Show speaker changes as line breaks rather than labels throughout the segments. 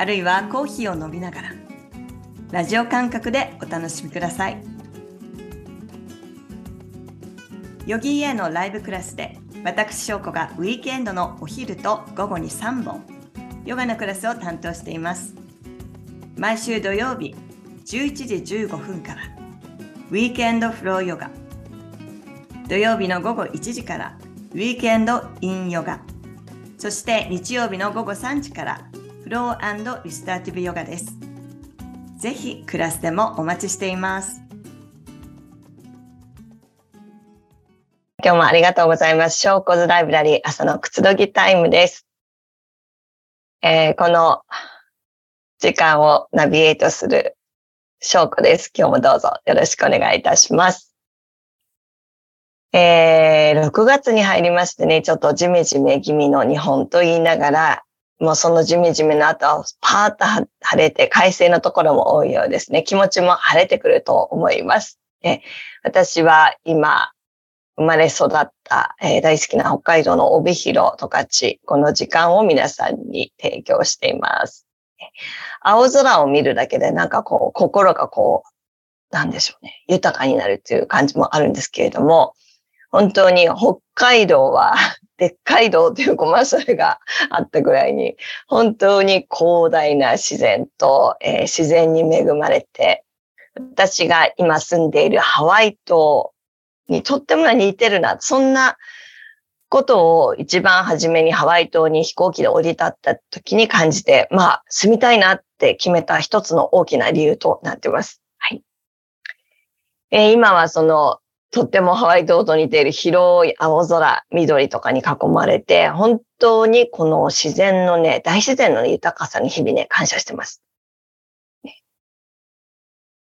あるいはコーヒーを飲みながら、ラジオ感覚でお楽しみください。ヨギーエのライブクラスで、私翔子がウィークエンドのお昼と午後に3本、ヨガのクラスを担当しています。毎週土曜日、11時15分から、ウィークエンドフローヨガ土曜日の午後1時からウィークエンドインヨガそして日曜日の午後3時からローリスターティブヨガですぜひクラスでもお待ちしています
今日もありがとうございます。ショーコズライブラリー朝のくつろぎタイムです。えー、この時間をナビゲートする翔子です。今日もどうぞよろしくお願いいたします。えー、6月に入りましてね、ちょっとジメジメ気味の日本と言いながら、もうそのジメジメの後、パーッと晴れて快晴のところも多いようですね。気持ちも晴れてくると思います。え私は今、生まれ育った、え、大好きな北海道の帯広十勝、この時間を皆さんに提供しています。青空を見るだけでなんかこう、心がこう、なんでしょうね、豊かになるっていう感じもあるんですけれども、本当に北海道は、でっかい道というコマーシャルがあったぐらいに、本当に広大な自然と、えー、自然に恵まれて、私が今住んでいるハワイ島にとっても似てるな、そんなことを一番初めにハワイ島に飛行機で降り立った時に感じて、まあ、住みたいなって決めた一つの大きな理由となっています。はい。えー、今はその、とってもハワイ島と似ている広い青空、緑とかに囲まれて、本当にこの自然のね、大自然の豊かさに日々ね、感謝してます。ね、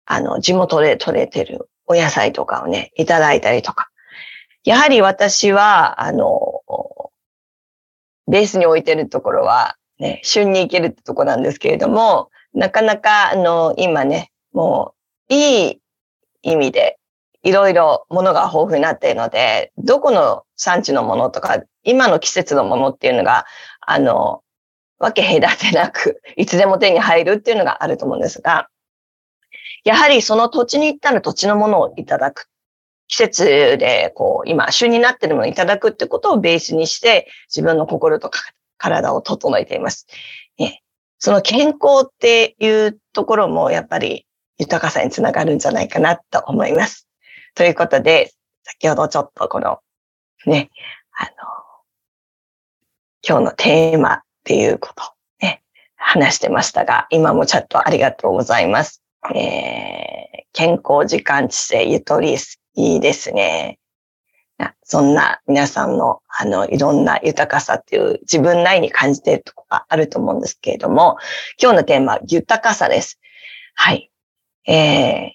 あの、地元で採れてるお野菜とかをね、いただいたりとか、やはり私は、あの、ベースに置いてるところは、ね、旬に行けるってとこなんですけれども、なかなか、あの、今ね、もう、いい意味で、いろいろものが豊富になっているので、どこの産地のものとか、今の季節のものっていうのが、あの、分け隔てなく、いつでも手に入るっていうのがあると思うんですが、やはりその土地に行ったら土地のものをいただく季節で、こう、今、旬になっているものをいただくってことをベースにして、自分の心とか体を整えています。ね、その健康っていうところも、やっぱり豊かさにつながるんじゃないかなと思います。ということで、先ほどちょっとこの、ね、あの、今日のテーマっていうこと、ね、話してましたが、今もチャットありがとうございます。えー、健康時間知性ゆとりいいですね。そんな皆さんの、あの、いろんな豊かさっていう自分なりに感じているところがあると思うんですけれども、今日のテーマは豊かさです。はい。えー、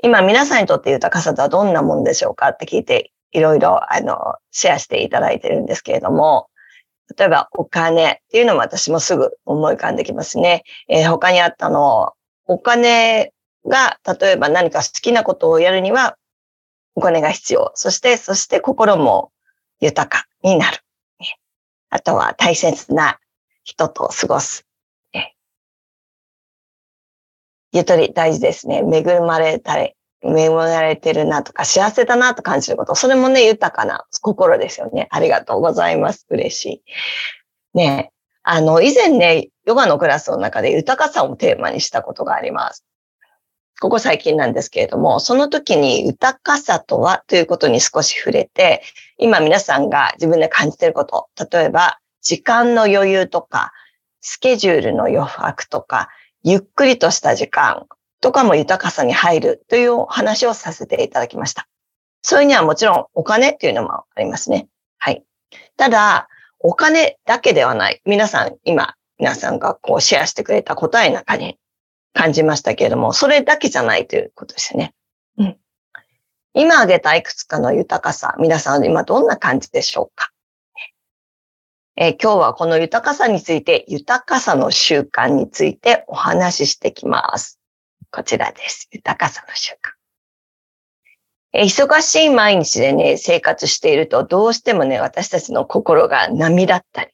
今皆さんにとって豊かさとはどんなもんでしょうかって聞いて、いろいろ、あの、シェアしていただいてるんですけれども、例えばお金っていうのも私もすぐ思い浮かんできますね。えー、他にあったの、お金が、例えば何か好きなことをやるには、お金が必要。そして、そして心も豊かになる。あとは大切な人と過ごす。ゆとり大事ですね。恵まれたり、恵まれてるなとか、幸せだなと感じること。それもね、豊かな心ですよね。ありがとうございます。嬉しい。ねあの、以前ね、ヨガのクラスの中で豊かさをテーマにしたことがあります。ここ最近なんですけれども、その時に豊かさとはということに少し触れて、今皆さんが自分で感じていること、例えば時間の余裕とか、スケジュールの余白とか、ゆっくりとした時間とかも豊かさに入るというお話をさせていただきました。それにはもちろんお金っていうのもありますね。はい。ただ、お金だけではない。皆さん今皆さんがこうシェアしてくれた答えの中に感じましたけれども、それだけじゃないということですよね。うん。今挙げたいくつかの豊かさ、皆さん今どんな感じでしょうか？えー、今日はこの豊かさについて、豊かさの習慣についてお話ししてきます。こちらです。豊かさの習慣。えー、忙しい毎日でね、生活していると、どうしてもね、私たちの心が波だったり、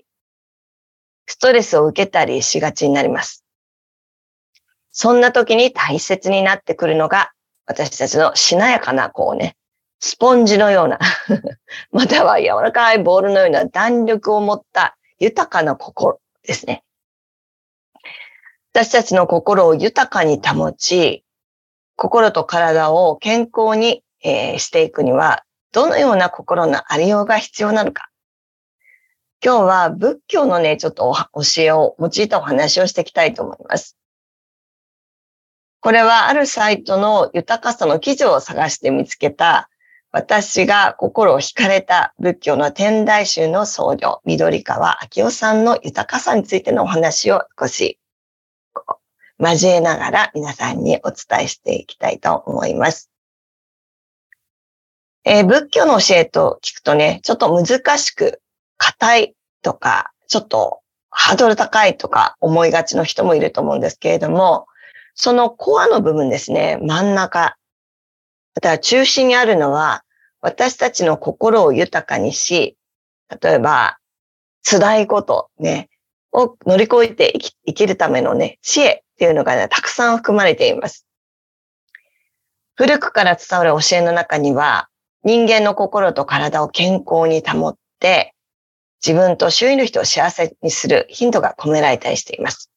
ストレスを受けたりしがちになります。そんな時に大切になってくるのが、私たちのしなやかな、こうね、スポンジのような または柔らかいボールのような弾力を持った豊かな心ですね。私たちの心を豊かに保ち、心と体を健康に、えー、していくには、どのような心のありようが必要なのか。今日は仏教のね、ちょっと教えを用いたお話をしていきたいと思います。これはあるサイトの豊かさの記事を探して見つけた、私が心を惹かれた仏教の天台宗の僧侶、緑川明夫さんの豊かさについてのお話を少し交えながら皆さんにお伝えしていきたいと思います。えー、仏教の教えと聞くとね、ちょっと難しく硬いとか、ちょっとハードル高いとか思いがちの人もいると思うんですけれども、そのコアの部分ですね、真ん中。だから中心にあるのは、私たちの心を豊かにし、例えば、辛いことね、を乗り越えて生き生きるためのね、知恵っていうのがね、たくさん含まれています。古くから伝わる教えの中には、人間の心と体を健康に保って、自分と周囲の人を幸せにするヒントが込められたりしています。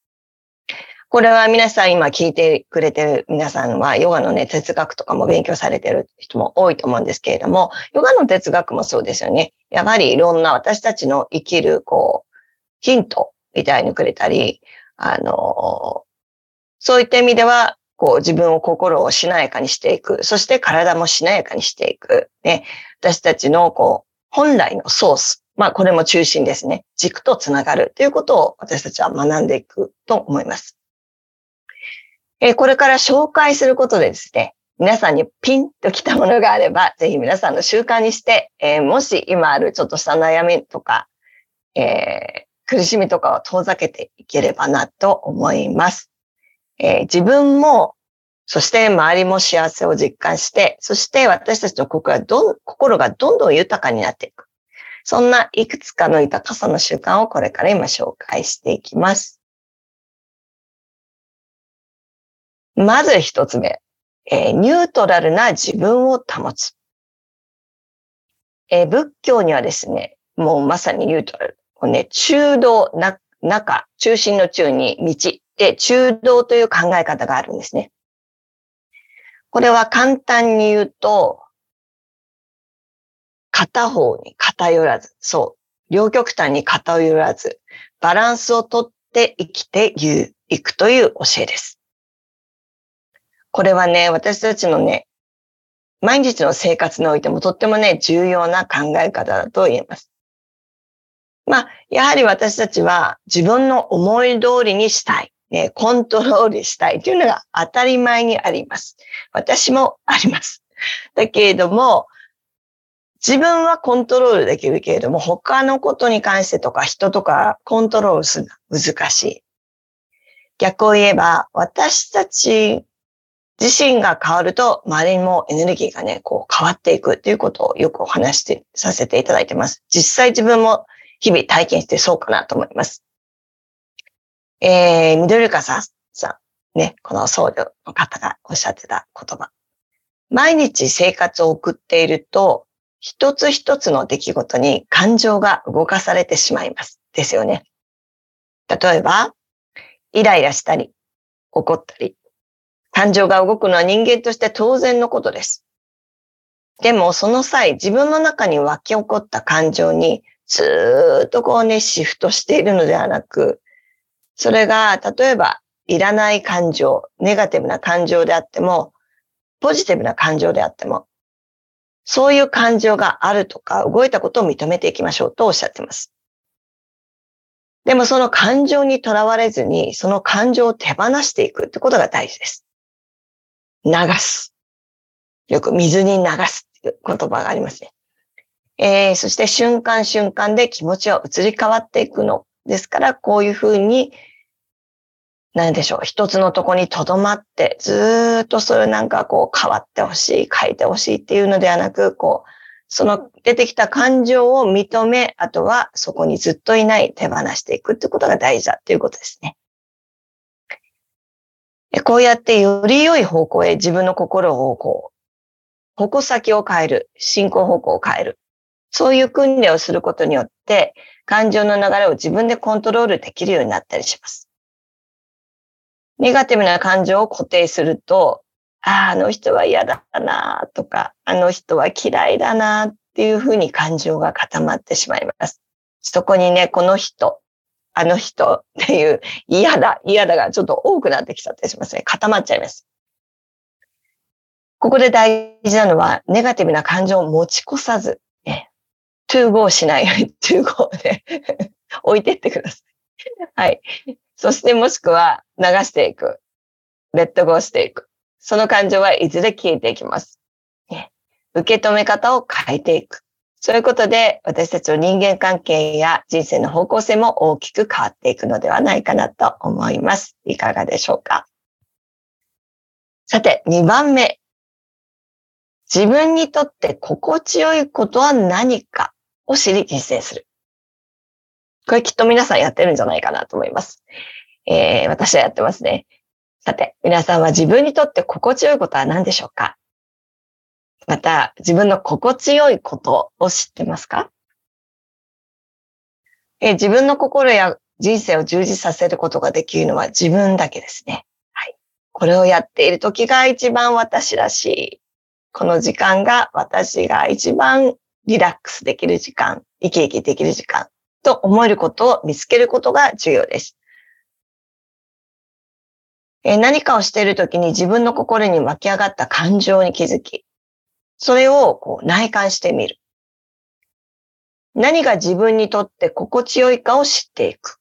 これは皆さん今聞いてくれてる皆さんはヨガのね、哲学とかも勉強されてる人も多いと思うんですけれども、ヨガの哲学もそうですよね。やはりいろんな私たちの生きる、こう、ヒントみたいにくれたり、あの、そういった意味では、こう自分を心をしなやかにしていく。そして体もしなやかにしていく。ね。私たちのこう、本来のソース。まあこれも中心ですね。軸とつながるということを私たちは学んでいくと思います。えー、これから紹介することでですね、皆さんにピンときたものがあれば、ぜひ皆さんの習慣にして、えー、もし今あるちょっとした悩みとか、えー、苦しみとかを遠ざけていければなと思います。えー、自分も、そして周りも幸せを実感して、そして私たちの心がどん心がどんどん豊かになっていく。そんないくつかの豊かさの習慣をこれから今紹介していきます。まず一つ目、えー、ニュートラルな自分を保つ。えー、仏教にはですね、もうまさにニュートラル。こね、中道な、中、中心の中に道で中道という考え方があるんですね。これは簡単に言うと、片方に偏らず、そう、両極端に偏らず、バランスをとって生きていくという教えです。これはね、私たちのね、毎日の生活においてもとってもね、重要な考え方だと言えます。まあ、やはり私たちは自分の思い通りにしたい、ね、コントロールしたいというのが当たり前にあります。私もあります。だけれども、自分はコントロールできるけれども、他のことに関してとか人とかコントロールするのは難しい。逆を言えば、私たち自身が変わると、周りにもエネルギーがね、こう変わっていくっていうことをよくお話しさせていただいてます。実際自分も日々体験してそうかなと思います。えー、緑川さんさん、ね、この僧侶の方がおっしゃってた言葉。毎日生活を送っていると、一つ一つの出来事に感情が動かされてしまいます。ですよね。例えば、イライラしたり、怒ったり、感情が動くのは人間として当然のことです。でもその際、自分の中に湧き起こった感情にずっとこうね、シフトしているのではなく、それが例えばいらない感情、ネガティブな感情であっても、ポジティブな感情であっても、そういう感情があるとか動いたことを認めていきましょうとおっしゃってます。でもその感情にとらわれずに、その感情を手放していくってことが大事です。流す。よく水に流すっていう言葉がありますね。えー、そして瞬間瞬間で気持ちは移り変わっていくの。ですから、こういうふうに、なんでしょう、一つのとこに留まって、ずっとそれなんかこう変わってほしい、変えてほしいっていうのではなく、こう、その出てきた感情を認め、あとはそこにずっといない手放していくってことが大事だっていうことですね。こうやってより良い方向へ自分の心をこう、矛先を変える、進行方向を変える。そういう訓練をすることによって、感情の流れを自分でコントロールできるようになったりします。ネガティブな感情を固定すると、ああ、あの人は嫌だなとか、あの人は嫌いだなっていうふうに感情が固まってしまいます。そこにね、この人、あの人っていう嫌だ、嫌だがちょっと多くなってきちゃったりしますね。固まっちゃいます。ここで大事なのは、ネガティブな感情を持ち越さず、ね、to go しないように to go で 置いてってください。はい。そしてもしくは流していく。レッドゴーしていく。その感情はいずれ消えていきます。ね、受け止め方を変えていく。そういうことで私たちの人間関係や人生の方向性も大きく変わっていくのではないかなと思います。いかがでしょうか？さて、2番目。自分にとって心地よいことは何かを知り実践する。これきっと皆さんやってるんじゃないかなと思います。えー、私はやってますね。さて、皆さんは自分にとって心地よいことは何でしょうか？また、自分の心地よいことを知ってますか？え、自分の心や人生を充実させることができるのは自分だけですね。はい。これをやっている時が一番私らしい。この時間が私が一番リラックスできる時間、生き生きできる時間と思えることを見つけることが重要です。え何かをしているときに自分の心に湧き上がった感情に気づき、それをこう内観してみる。何が自分にとって心地よいかを知っていく。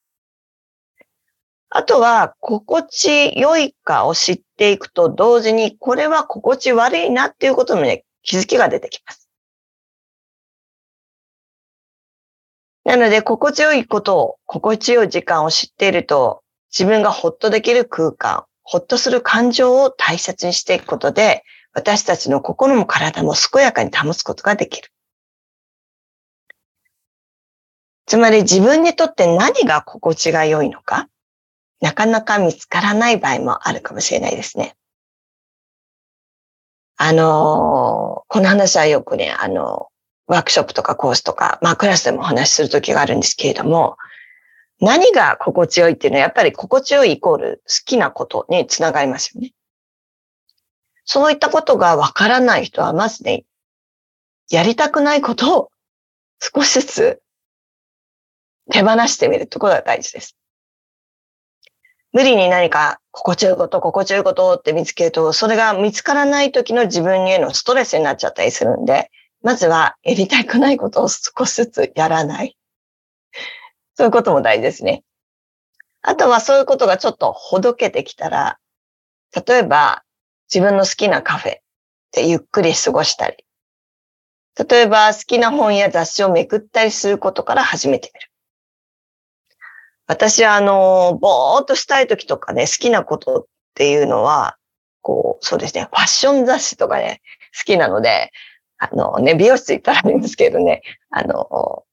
あとは、心地よいかを知っていくと同時に、これは心地悪いなっていうこともね、気づきが出てきます。なので、心地よいことを、心地よい時間を知っていると、自分がほっとできる空間、ほっとする感情を大切にしていくことで、私たちの心も体も健やかに保つことができる。つまり自分にとって何が心地が良いのか、なかなか見つからない場合もあるかもしれないですね。あのこの話はよくね、あのワークショップとかコースとか、まあクラスでもお話しするときがあるんですけれども、何が心地よいっていうのはやっぱり心地よいイコール好きなことにつながりますよね。そういったことがわからない人はまずね、やりたくないことを少しずつ手放してみるところが大事です。無理に何か心地よいこと、心地よいことって見つけると、それが見つからない時の自分へのストレスになっちゃったりするんで、まずはやりたくないことを少しずつやらない。そういうことも大事ですね。あとはそういうことがちょっとほどけてきたら、例えば自分の好きなカフェでゆっくり過ごしたり、例えば好きな本や雑誌をめくったりすることから始めてみる。私はあの、ぼーっとしたい時とかね、好きなことっていうのは、こう、そうですね、ファッション雑誌とかね、好きなので、あのね、美容室行ったらあるんですけどね、あの、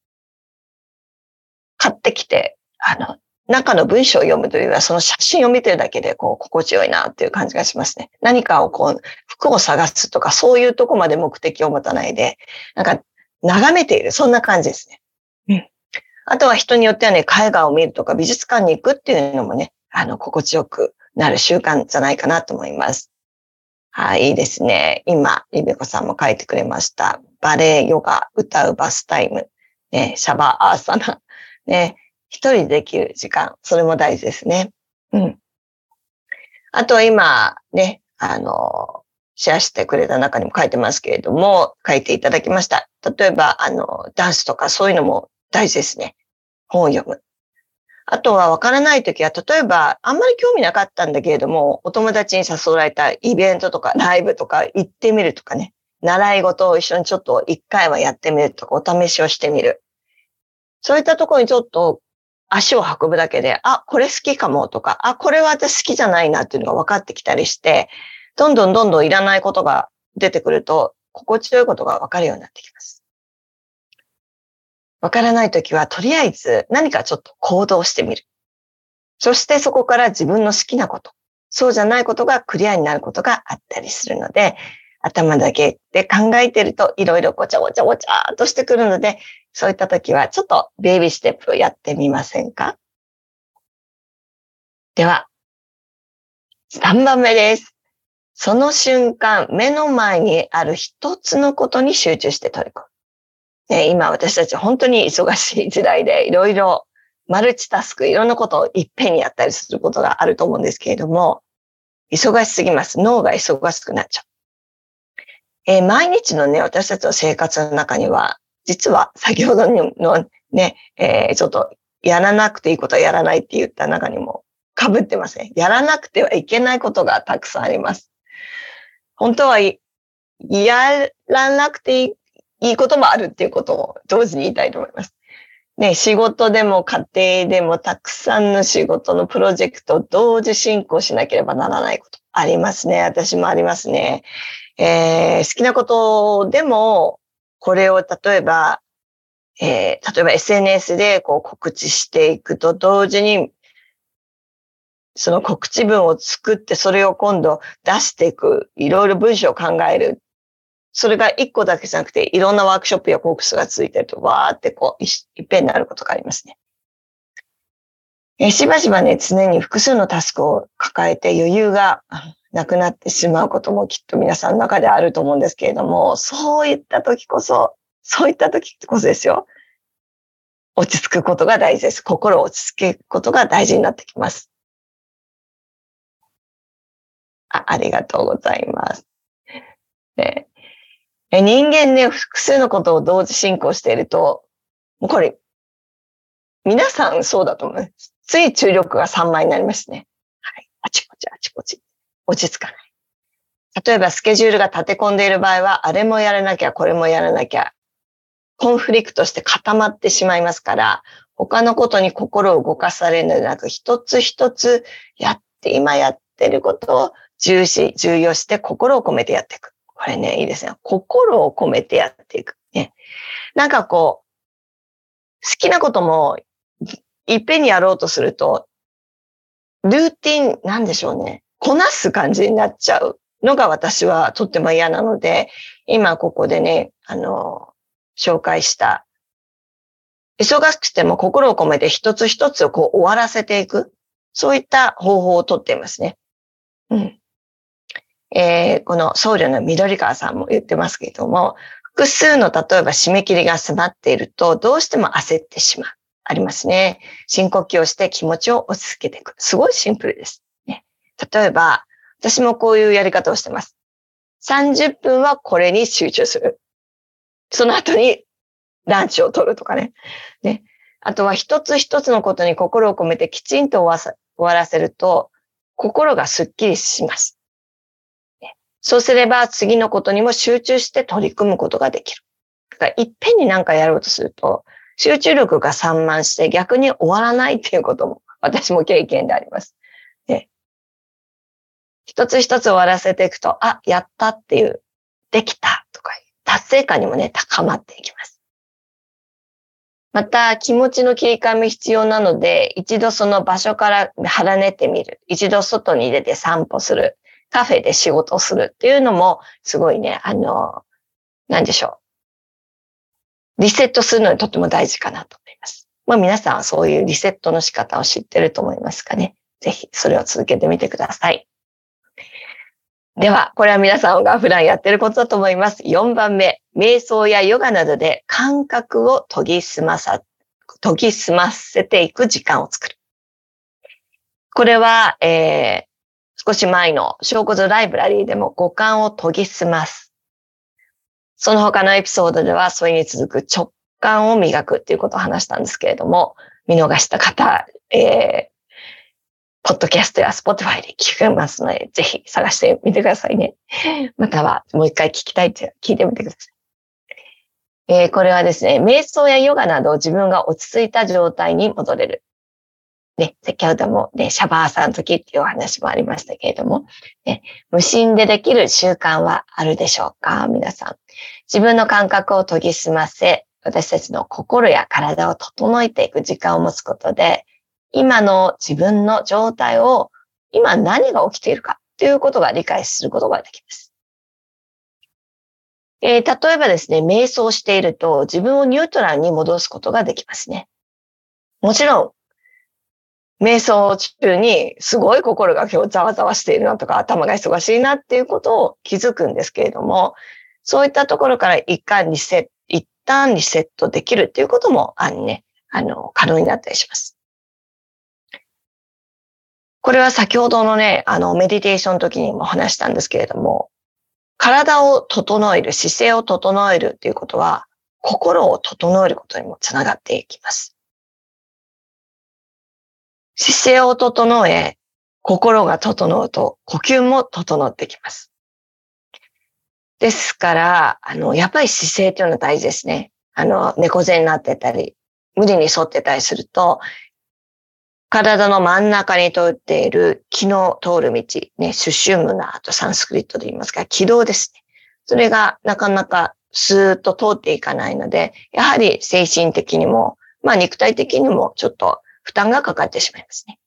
買ってきて、あの、中の文章を読むというよりは、その写真を見てるだけで、こう、心地よいなっていう感じがしますね。何かをこう、服を探すとか、そういうとこまで目的を持たないで、なんか、眺めている、そんな感じですね。うん。あとは人によってはね、絵画を見るとか、美術館に行くっていうのもね、あの、心地よくなる習慣じゃないかなと思います。はい、いいですね。今、リベコさんも書いてくれました。バレエ、ヨガ、歌うバスタイム、ね、シャバーアーサナ、ね、一人でできる時間、それも大事ですね。うん。あとは今、ね、あの、シェアしてくれた中にも書いてますけれども、書いていただきました。例えば、あの、ダンスとかそういうのも大事ですね。本を読む。あとは分からないときは、例えば、あんまり興味なかったんだけれども、お友達に誘われたイベントとかライブとか行ってみるとかね、習い事を一緒にちょっと一回はやってみるとか、お試しをしてみる。そういったところにちょっと足を運ぶだけで、あ、これ好きかもとか、あ、これは私好きじゃないなっていうのが分かってきたりして、どんどんどんどんいらないことが出てくると、心地よいことが分かるようになってきます。わからないときは、とりあえず何かちょっと行動してみる。そしてそこから自分の好きなこと、そうじゃないことがクリアになることがあったりするので、頭だけで考えてるといろいろごちゃごちゃごちゃっとしてくるので、そういったときはちょっとベイビーステップをやってみませんか？では、3番目です。その瞬間、目の前にある一つのことに集中して取り組む。ね、今私たち本当に忙しい時代でいろいろマルチタスク、いろんなことをいっぺんにやったりすることがあると思うんですけれども、忙しすぎます。脳が忙しくなっちゃう。えー、毎日のね、私たちの生活の中には、実は先ほどのね、えー、ちょっとやらなくていいことはやらないって言った中にも被ってますね。やらなくてはいけないことがたくさんあります。本当はやらなくていいこともあるっていうことを同時に言いたいと思います。ね、仕事でも家庭でもたくさんの仕事のプロジェクトを同時進行しなければならないことありますね。私もありますね。えー、好きなことでも、これを例えば、えー、例えば SNS でこう告知していくと同時に、その告知文を作ってそれを今度出していく、いろいろ文章を考えるそれが一個だけじゃなくて、いろんなワークショップやコークスがついてると、わーってこう、いっぺんになることがありますね。えしばしばね、常に複数のタスクを抱えて余裕がなくなってしまうこともきっと皆さんの中であると思うんですけれども、そういった時こそ、そういった時こそですよ。落ち着くことが大事です。心を落ち着けることが大事になってきます。あありがとうございます。え人間ね、複数のことを同時進行していると、もうこれ、皆さんそうだと思う。つい注力が散漫になりますね。はい。あちこちあちこち。落ち着かない。例えばスケジュールが立て込んでいる場合は、あれもやらなきゃ、これもやらなきゃ、コンフリクトして固まってしまいますから、他のことに心を動かされるのではなく、一つ一つやって、今やってることを重視、重要して心を込めてやっていく。これね、いいですね。心を込めてやっていく。ね。なんかこう、好きなこともいっぺんにやろうとすると、ルーティン、なんでしょうね。こなす感じになっちゃうのが私はとっても嫌なので、今ここでね、あの、紹介した、忙しくても心を込めて一つ一つをこう終わらせていく。そういった方法をとっていますね。うん。えー、この僧侶の緑川さんも言ってますけれども、複数の例えば締め切りが迫っていると、どうしても焦ってしまう。ありますね。深呼吸をして気持ちを落ち着けていく。すごいシンプルです。例えば、私もこういうやり方をしてます。30分はこれに集中する。その後にランチを取るとかね。ね。あとは一つ一つのことに心を込めてきちんと終わらせると、心がスッキリします。そうすれば次のことにも集中して取り組むことができる。だからいっぺんに何かやろうとすると、集中力が散漫して逆に終わらないっていうことも私も経験であります。一つ一つ終わらせていくと、あ、やったっていう、できたとか、達成感にもね、高まっていきます。また、気持ちの切り替えも必要なので、一度その場所から離れてみる。一度外に出て散歩する。カフェで仕事をするっていうのも、すごいね、あの、なんでしょう。リセットするのにとっても大事かなと思います。まあ皆さんはそういうリセットの仕方を知ってると思いますかね。ぜひそれを続けてみてください。では、これは皆さんが普段やってることだと思います。4番目、瞑想やヨガなどで感覚を研ぎ澄まさ、研ぎ澄ませていく時間を作る。これは、え少し前の証拠図ライブラリーでも五感を研ぎ澄ます。その他のエピソードではそれに続く直感を磨くっていうことを話したんですけれども、見逃した方、えー、ポッドキャストやスポティファイで聞けますので、ぜひ探してみてくださいね。または、もう一回聞きたいって聞いてみてください。えー、これはですね、瞑想やヨガなど自分が落ち着いた状態に戻れる。ね、先ほどもね、シャバーサナの時っていうお話もありましたけれども、ね、無心でできる習慣はあるでしょうか？皆さん。自分の感覚を研ぎ澄ませ、私たちの心や体を整えていく時間を持つことで、今の自分の状態を、今何が起きているかということが理解することができます。えー、例えばですね、瞑想していると自分をニュートラルに戻すことができますね。もちろん、瞑想中にすごい心が今日ざわざわしているなとか頭が忙しいなっていうことを気づくんですけれども、そういったところから一回リセット、一旦リセットできるっていうことも、あのね、あの、可能になったりします。これは先ほどのね、あの、メディテーションの時にも話したんですけれども、体を整える、姿勢を整えるっていうことは、心を整えることにもつながっていきます。姿勢を整え、心が整うと、呼吸も整ってきます。ですから、あの、やっぱり姿勢っていうのは大事ですね。あの、猫背になってたり、無理に沿ってたりすると、体の真ん中に通っている気の通る道、ね、シュシュムナーとサンスクリットで言いますが、軌道ですね。それがなかなかスーッと通っていかないので、やはり精神的にも、まあ肉体的にもちょっと負担がかかってしまいますね。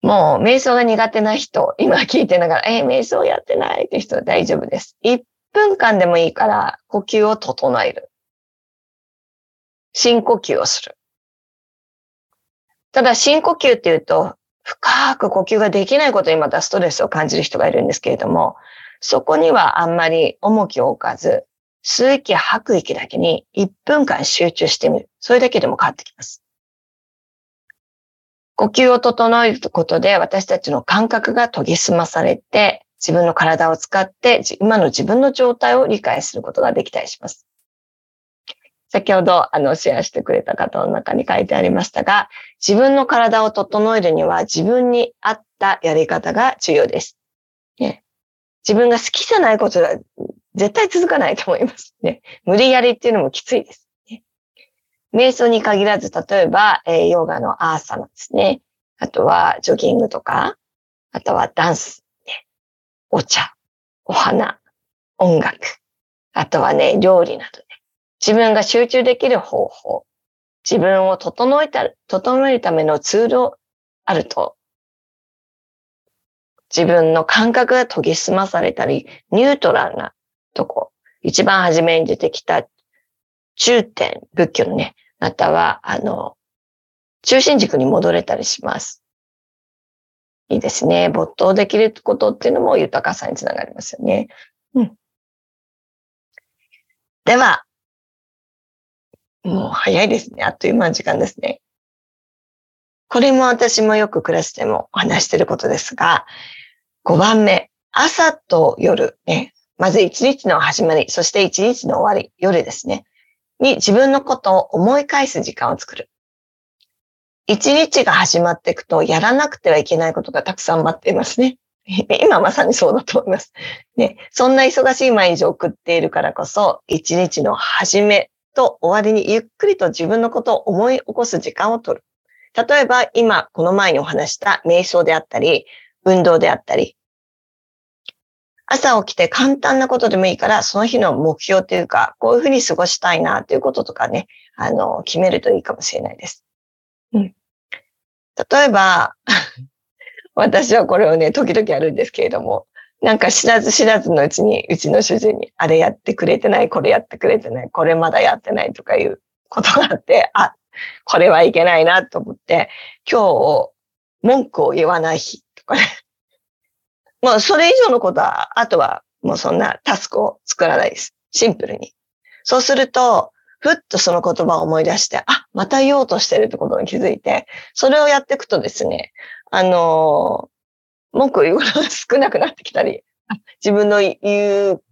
もう瞑想が苦手な人、今聞いてながら、えー、瞑想やってないって人は大丈夫です。1分間でもいいから呼吸を整える。深呼吸をする。ただ深呼吸っていうと、深く呼吸ができないことにまたストレスを感じる人がいるんですけれども、そこにはあんまり重きを置かず、吸う息、吐く息だけに1分間集中してみる。それだけでも変わってきます。呼吸を整えることで私たちの感覚が研ぎ澄まされて、自分の体を使って今の自分の状態を理解することができたりします。先ほど、あの、シェアしてくれた方の中に書いてありましたが、自分の体を整えるには自分に合ったやり方が重要です。ね、自分が好きじゃないことは絶対続かないと思います。ね、無理やりっていうのもきついです。ね、瞑想に限らず、例えば、えー、ヨガのアーサナですね。あとは、ジョギングとか、あとはダンス、ね、お茶、お花、音楽、あとはね、料理など自分が集中できる方法、自分を整えた、整えるためのツールをあると、自分の感覚が研ぎ澄まされたり、ニュートラルなとこ、一番初めに出てきた中点、仏教のね、または、あの、中心軸に戻れたりします。いいですね。没頭できることっていうのも豊かさにつながりますよね。うん。では、もう早いですね。あっという間の時間ですね。これも私もよくクラスでもお話してることですが、5番目、朝と夜、ね、まず一日の始まり、そして一日の終わり、夜ですね、に自分のことを思い返す時間を作る。一日が始まっていくと、やらなくてはいけないことがたくさん待っていますね。今まさにそうだと思います。ね、そんな忙しい毎日を送っているからこそ、一日の始めと終わりにゆっくりと自分のことを思い起こす時間を取る。例えば今この前にお話した瞑想であったり、運動であったり、朝起きて簡単なことでもいいから、その日の目標というか、こういうふうに過ごしたいなということとかね、あの、決めるといいかもしれないです。うん。例えば、私はこれをね、時々やるんですけれども、なんか知らず知らずのうちに、うちの主人に、あれやってくれてない、これやってくれてない、これまだやってないとかいうことがあって、あ、これはいけないなと思って、今日、文句を言わない日とかね。もうそれ以上のことは、あとはもうそんなタスクを作らないです。シンプルに。そうすると、ふっとその言葉を思い出して、あ、また言おうとしてるってことに気づいて、それをやっていくとですね、あの文句言うことが少なくなってきたり、自分の言う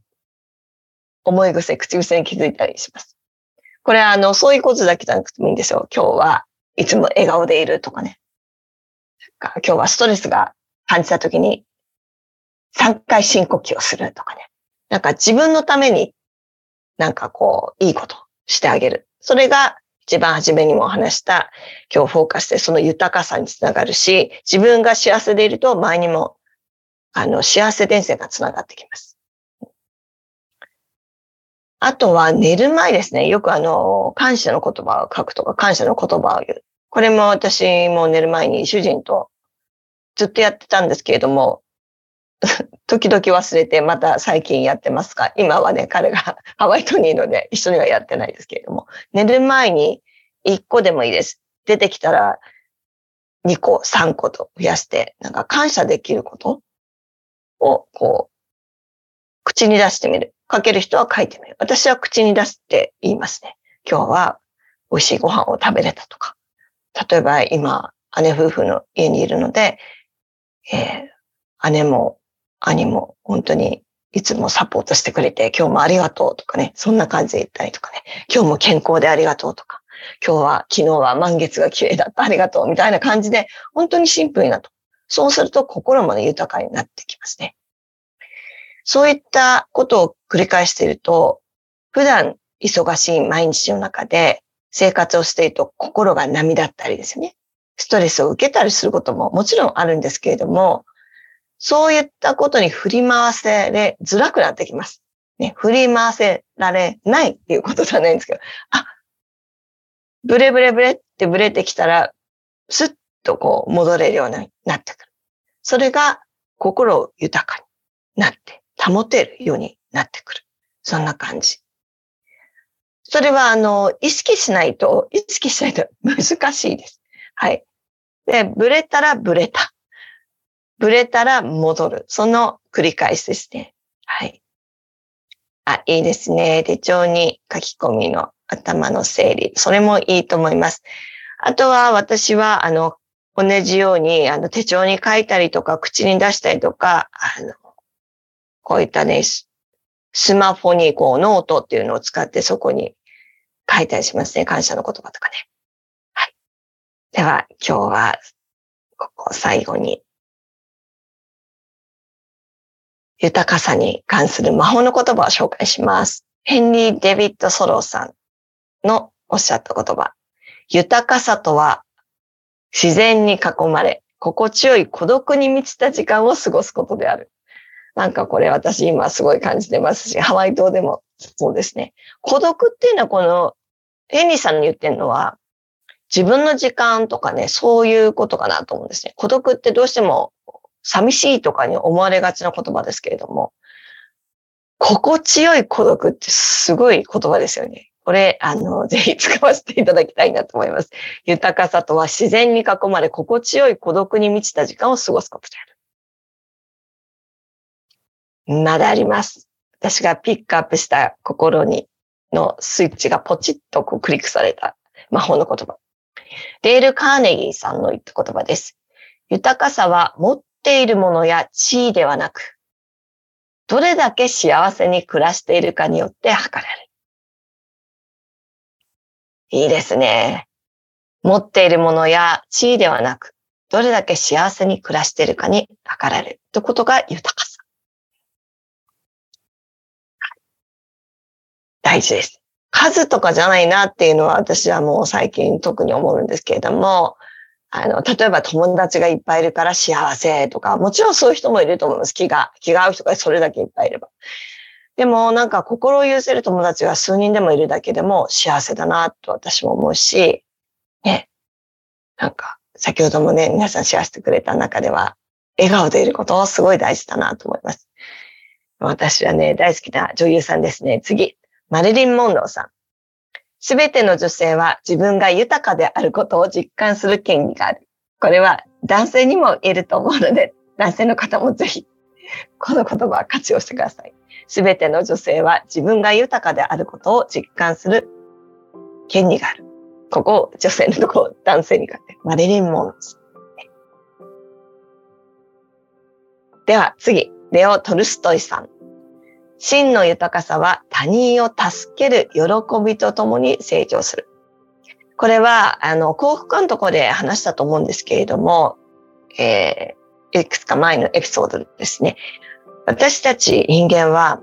思い癖、口癖に気づいたりします。これはあの、そういうことだけじゃなくてもいいんですよ。今日はいつも笑顔でいるとかね。今日はストレスが感じた時に3回深呼吸をするとかね。なんか自分のためになんかこう、いいことしてあげる。それが一番初めにもお話した今日フォーカスでその豊かさにつながるし、自分が幸せでいると前にもあの幸せ伝染がつながってきます。あとは寝る前ですね。よくあの、感謝の言葉を書くとか、感謝の言葉を言う。これも私も寝る前に主人とずっとやってたんですけれども、時々忘れてまた最近やってますが、今はね、彼が ハワイトにいるので一緒にはやってないですけれども、寝る前に1個でもいいです。出てきたら2個、3個と増やして、なんか感謝できること？をこう、口に出してみる。書ける人は書いてみる。私は口に出して言いますね。今日は美味しいご飯を食べれたとか。例えば今、姉夫婦の家にいるので、えー、姉も兄も本当にいつもサポートしてくれて、今日もありがとうとかね、そんな感じで言ったりとかね、今日も健康でありがとうとか、今日は、昨日は満月が綺麗だった、ありがとうみたいな感じで、本当にシンプルなと。そうすると心もね、豊かになってきますね。そういったことを繰り返していると、普段忙しい毎日の中で生活をしていると心が波だったりですね。ストレスを受けたりすることももちろんあるんですけれども、そういったことに振り回せれづらくなってきます。ね、振り回せられないっていうことじゃないんですけど、あ、ブレブレブレってブレてきたら、スッとこう戻れるようになってくる。それが心を豊かになって保てるようになってくる。そんな感じ。それは、あの、意識しないと、意識しないと難しいです。はい。で、ブレたらブレた。ブレたら戻る。その繰り返しですね。はい。あ、いいですね。手帳に書き込みの頭の整理。それもいいと思います。あとは私は、あの、同じように、あの、手帳に書いたりとか、口に出したりとか、あの、こういったね、スマホにこうノートっていうのを使ってそこに書いたりしますね。感謝の言葉とかね。はい。では、今日は、ここ最後に、豊かさに関する魔法の言葉を紹介します。ヘンリー・デビッド・ソローさんのおっしゃった言葉。豊かさとは自然に囲まれ、心地よい孤独に満ちた時間を過ごすことである。なんかこれ私今すごい感じてますし、ハワイ島でもそうですね。孤独っていうのはこの、ヘンリーさんに言ってるのは、自分の時間とかね、そういうことかなと思うんですね。孤独ってどうしても寂しいとかに思われがちな言葉ですけれども、心地よい孤独ってすごい言葉ですよね。これ、あの、ぜひ使わせていただきたいなと思います。豊かさとは自然に囲まれ、心地よい孤独に満ちた時間を過ごすことである。まだあります。私がピックアップした心にのスイッチがポチッとこうクリックされた魔法の言葉。デール・カーネギーさんの言った言葉です。豊かさは持っっているものや地位ではなく、どれだけ幸せに暮らしているかによって測られる。いいですね。持っているものや地位ではなく、どれだけ幸せに暮らしているかに測られるということが豊かさ。大事です。数とかじゃないなっていうのは私はもう最近特に思うんですけれども、あの、例えば友達がいっぱいいるから幸せとか、もちろんそういう人もいると思います。気が、気が合う人がそれだけいっぱいいれば。でもなんか心を許せる友達が数人でもいるだけでも幸せだなと私も思うし、ね、なんか先ほどもね、皆さんシェアしてくれた中では、笑顔でいることすごい大事だなと思います。私はね、大好きな女優さんですね。次。マリリン・モンローさん。すべての女性は自分が豊かであることを実感する権利がある。これは男性にも言えると思うので、男性の方もぜひ、この言葉を活用してください。すべての女性は自分が豊かであることを実感する権利がある。ここを、女性のとこ、男性に書いて、マリリン・モンローさん。では次、レオ・トルストイさん。真の豊かさは他人を助ける喜びとともに成長する。これは、あの、幸福感のとこで話したと思うんですけれども、えー、いくつか前のエピソードですね。私たち人間は、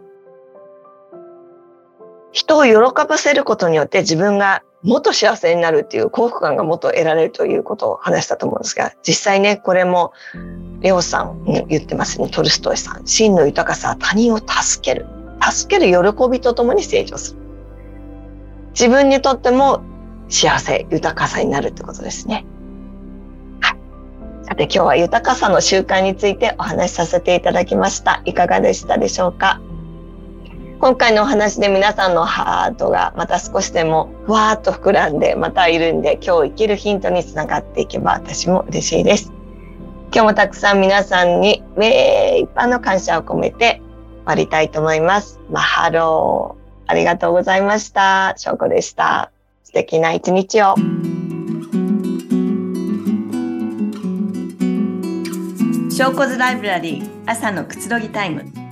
人を喜ばせることによって自分がもっと幸せになるっていう幸福感がもっと得られるということを話したと思うんですが、実際ね、これも、レオさん言ってますね、トルストイさん。真の豊かさは他人を助ける。助ける喜びとともに成長する。自分にとっても幸せ、豊かさになるってことですね。はい。さて今日は豊かさの習慣についてお話しさせていただきました。いかがでしたでしょうか？今回のお話で皆さんのハートがまた少しでもふわーっと膨らんでまたいるんで今日生きるヒントにつながっていけば私も嬉しいです。今日もたくさん皆さんに目いっぱいの感謝を込めて終わりたいと思います。マハロー。ありがとうございました。翔子でした。素敵な一日を。
翔子ズライブラリー朝のくつろぎタイム。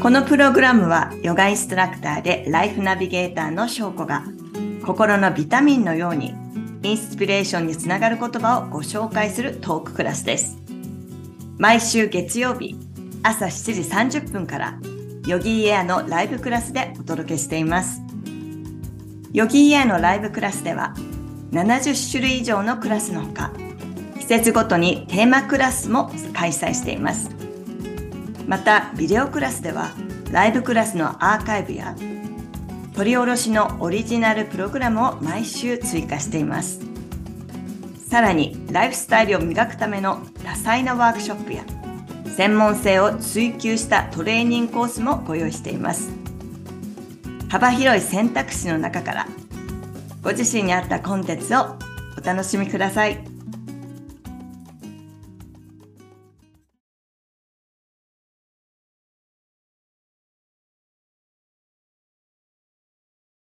このプログラムはヨガインストラクターでライフナビゲーターの翔子が心のビタミンのようにインスピレーションにつながる言葉をご紹介するトーククラスです。毎週月曜日朝7時30分からヨギーエアのライブクラスでお届けしています。ヨギーエアのライブクラスでは70種類以上のクラスのほか季節ごとにテーマクラスも開催しています。またビデオクラスではライブクラスのアーカイブや取り下ろしのオリジナルプログラムを毎週追加していますさらにライフスタイルを磨くための多彩なワークショップや専門性を追求したトレーニングコースもご用意しています幅広い選択肢の中からご自身に合ったコンテンツをお楽しみください。